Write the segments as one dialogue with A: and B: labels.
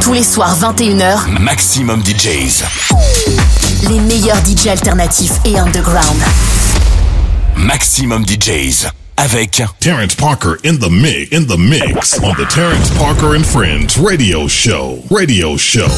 A: Tous les soirs 21h,
B: Maximum DJs.
A: Les meilleurs DJs alternatifs et underground.
B: Maximum DJs avec
C: Terrence Parker in the mix, in the mix on the Terrence Parker and Friends radio show. Radio show.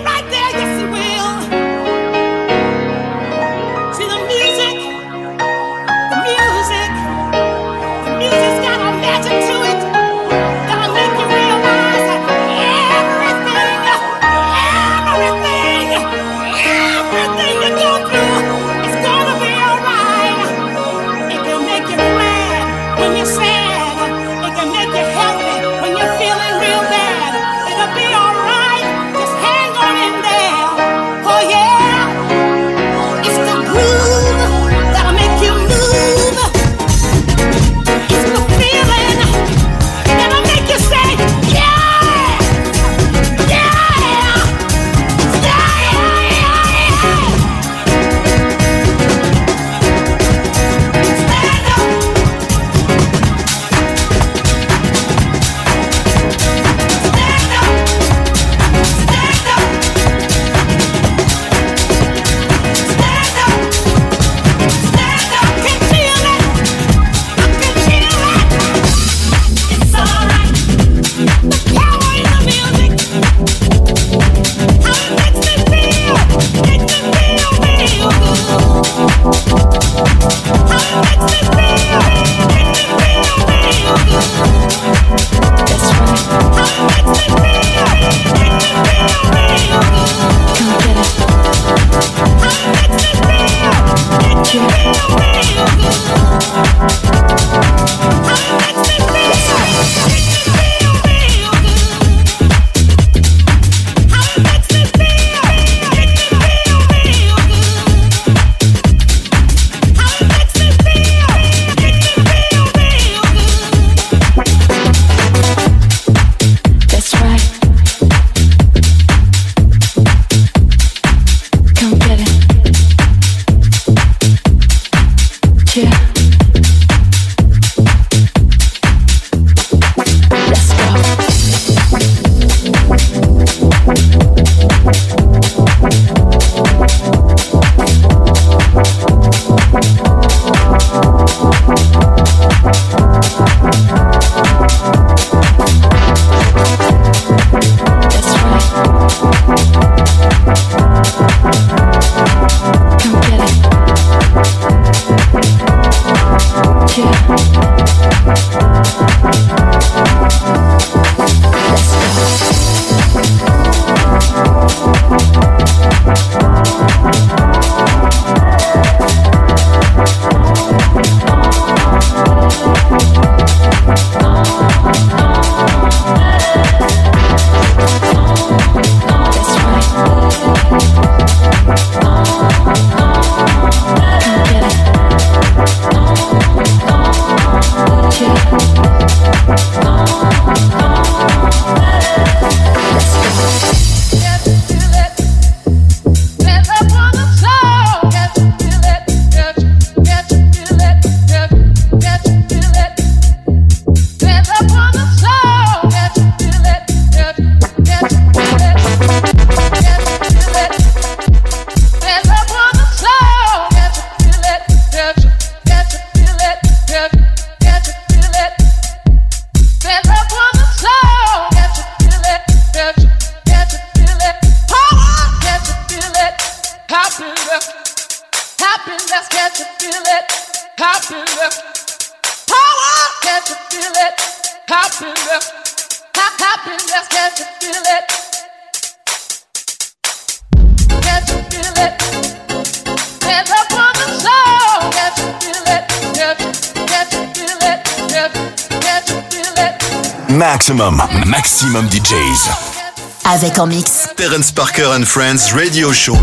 D: right
E: Maximum, maximum DJs.
A: Avec en mix.
C: Terence Parker and Friends Radio Show.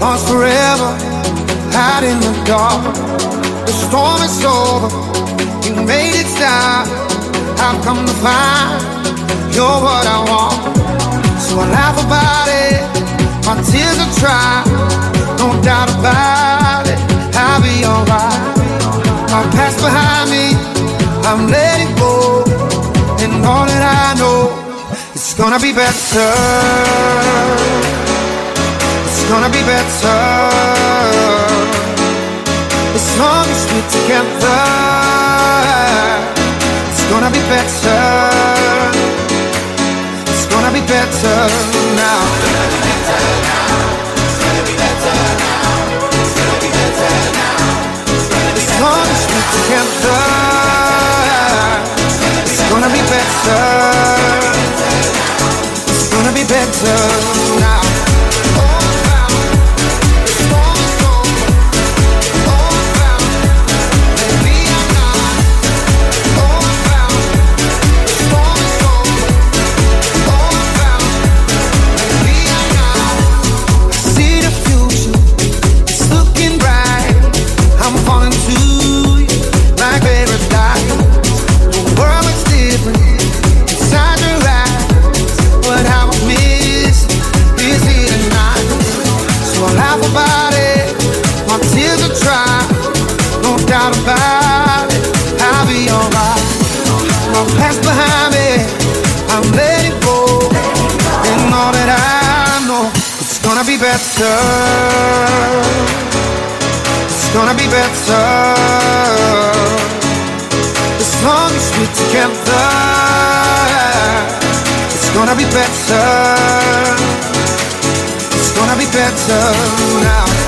F: Lost forever, hide in the dark. The storm is over, you made it stop. I've come to find you're what I want. So I laugh about it, my tears are dry, no doubt about it. I'll be alright. My past behind me, I'm letting go, and all that I know, gonna be better It's gonna be better as long as we're together. It's gonna be better. It's gonna be better now. As long as we're together, it's gonna be better. Now. It's gonna be better now. better better. Now It's gonna be better. As long as we're together, it's gonna be better. It's gonna be better now.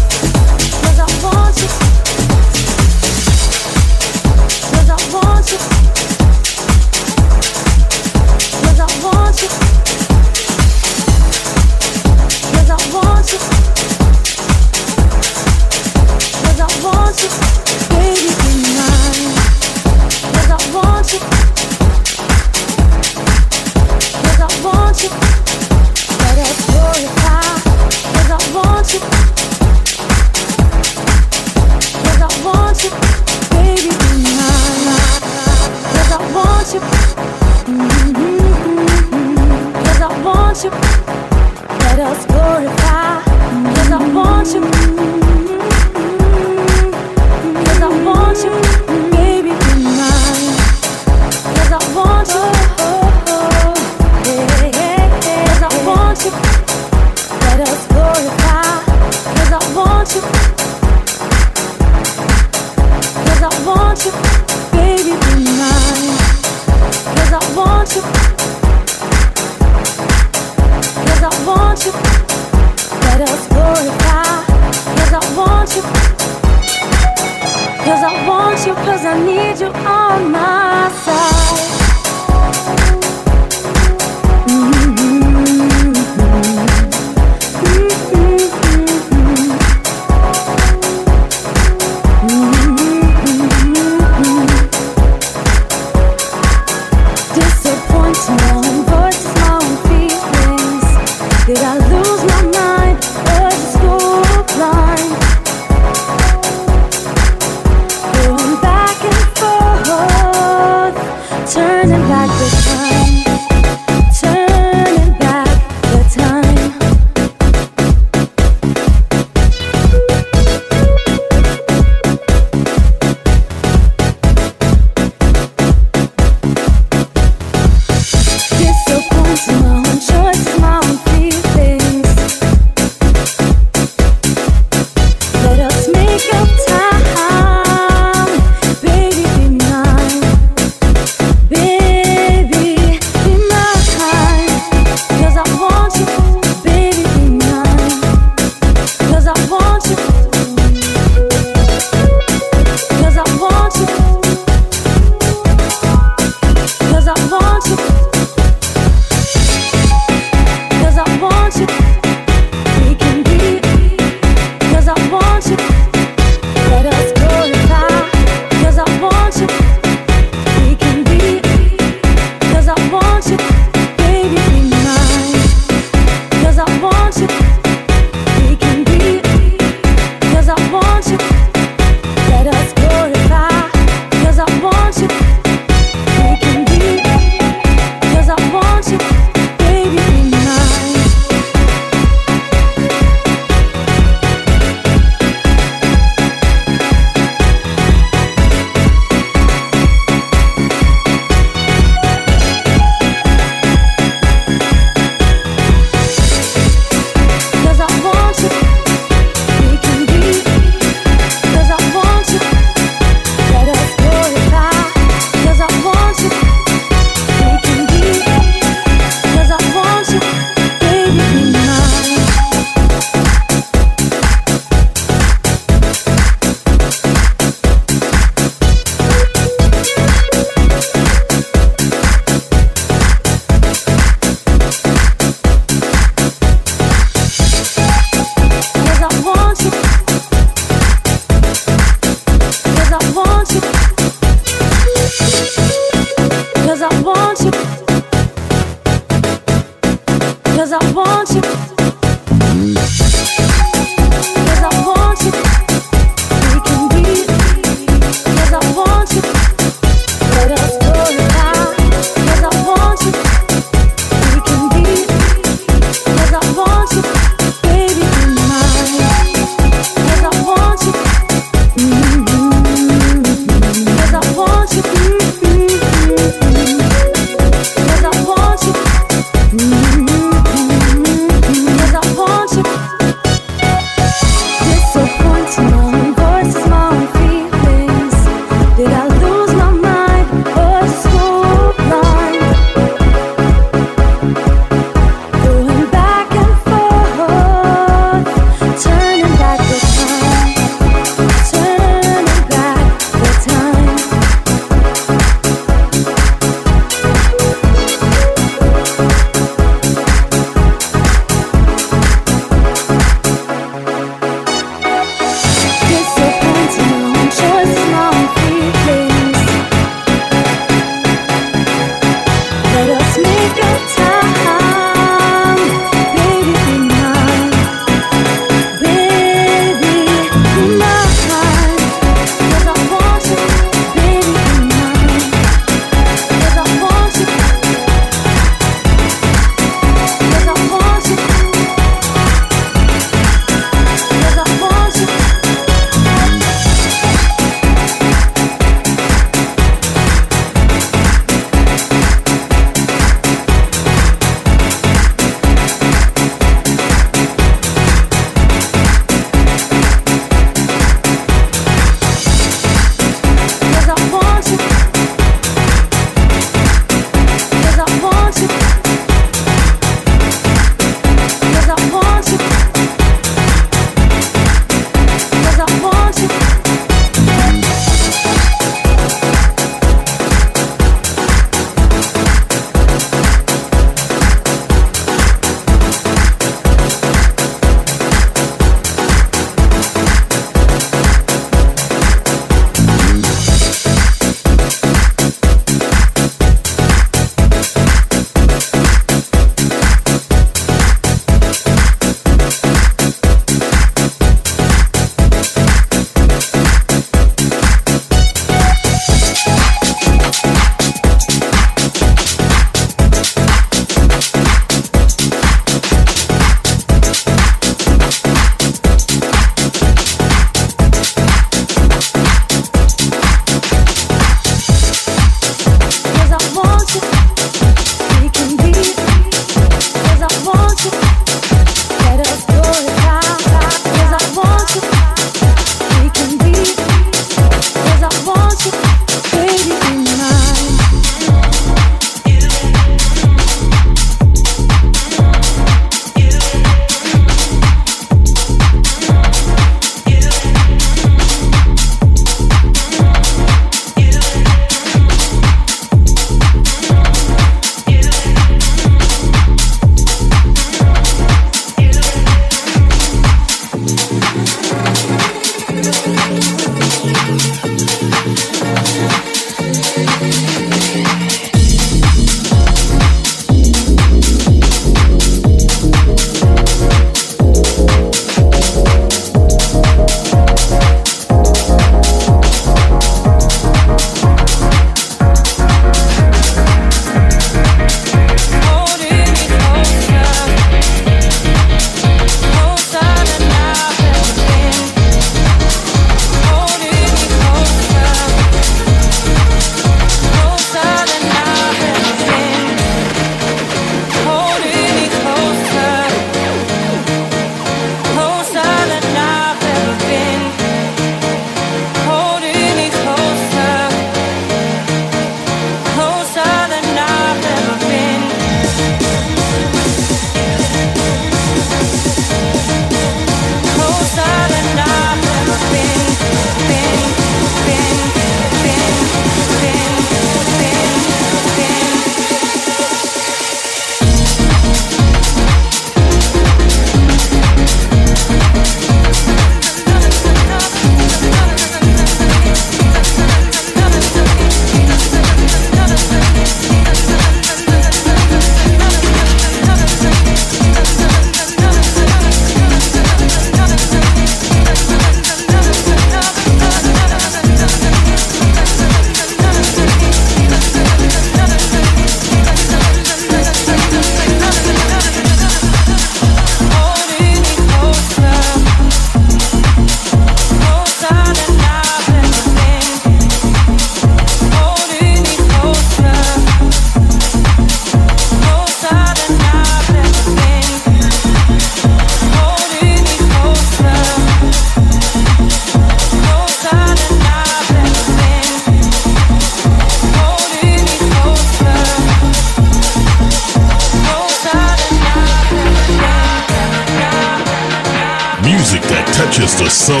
B: soul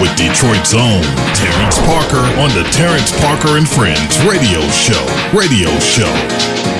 B: with Detroit's own Terrence Parker on the Terrence Parker and Friends radio show. Radio show.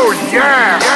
G: Oh, yeah!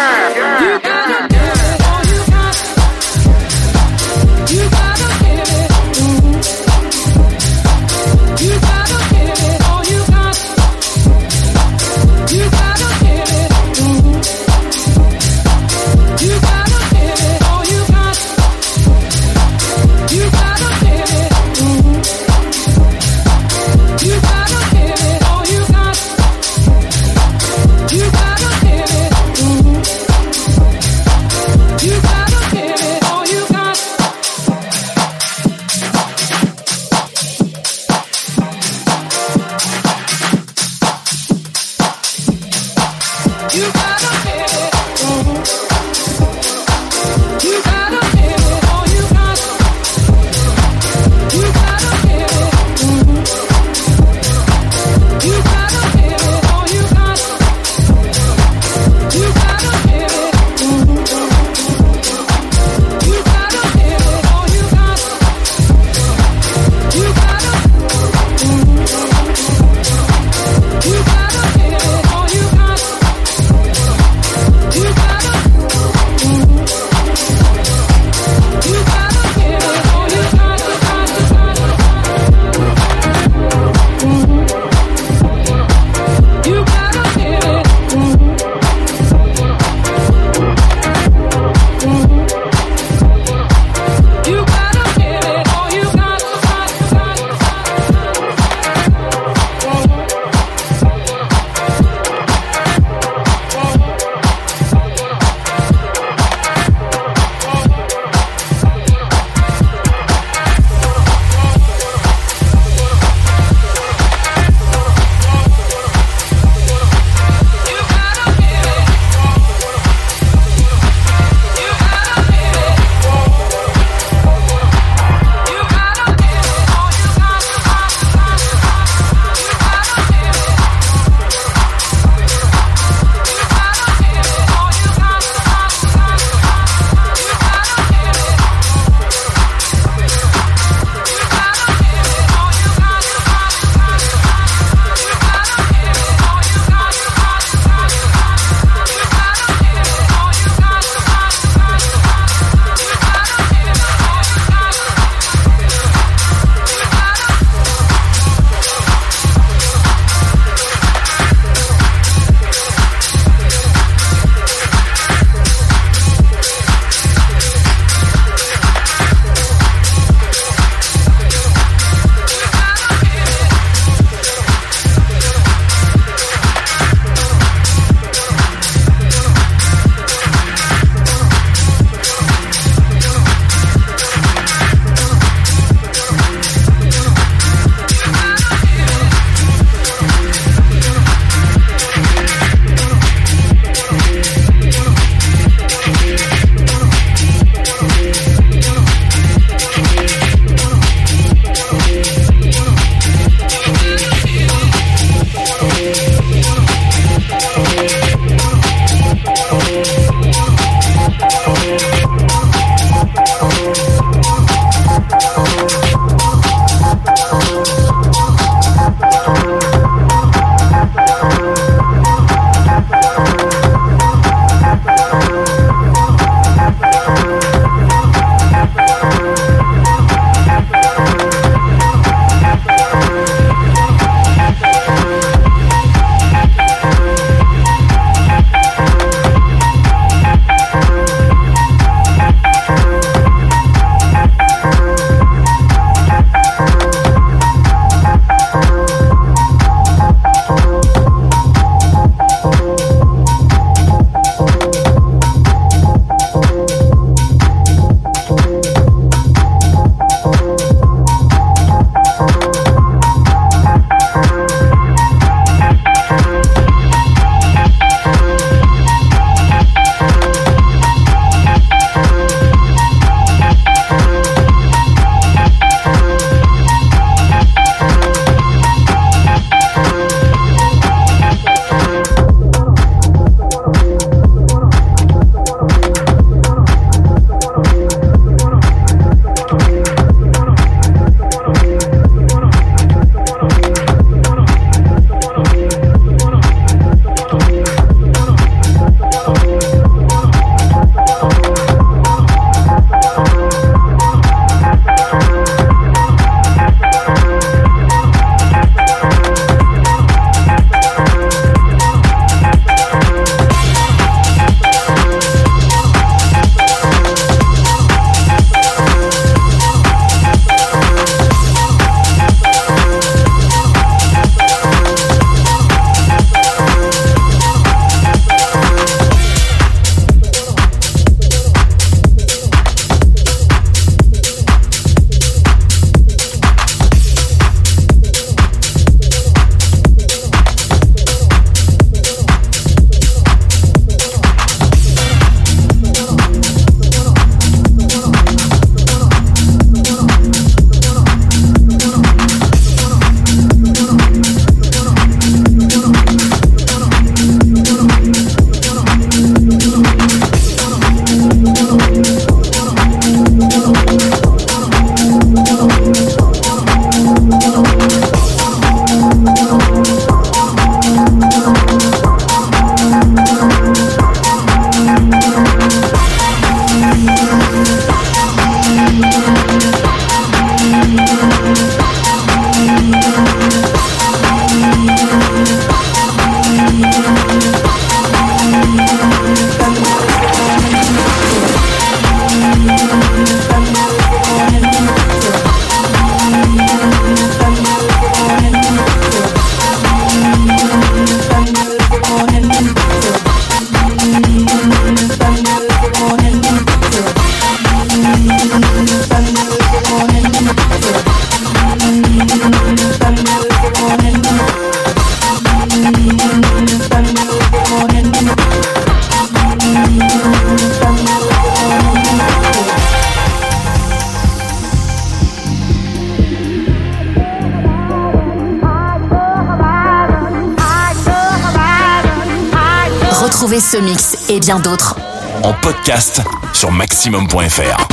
E: Sur maximum.fr.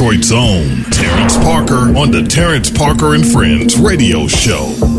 H: Detroit's own Terrence Parker on the Terrence Parker and Friends radio show.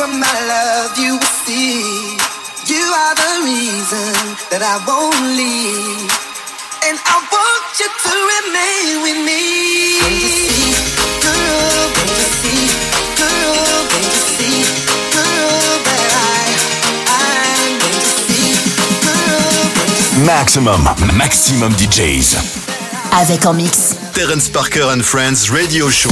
F: From my love, you will see. You are the reason that I won't leave. And I want you to remain with me. Girl, don't you see? Girl, don't you see? Girl, that I, I'm going to see. Girl, don't you see?
E: Maxximum, maxximum DJs.
A: Avec en mix.
D: Terrence Parker and Friends Radio Show.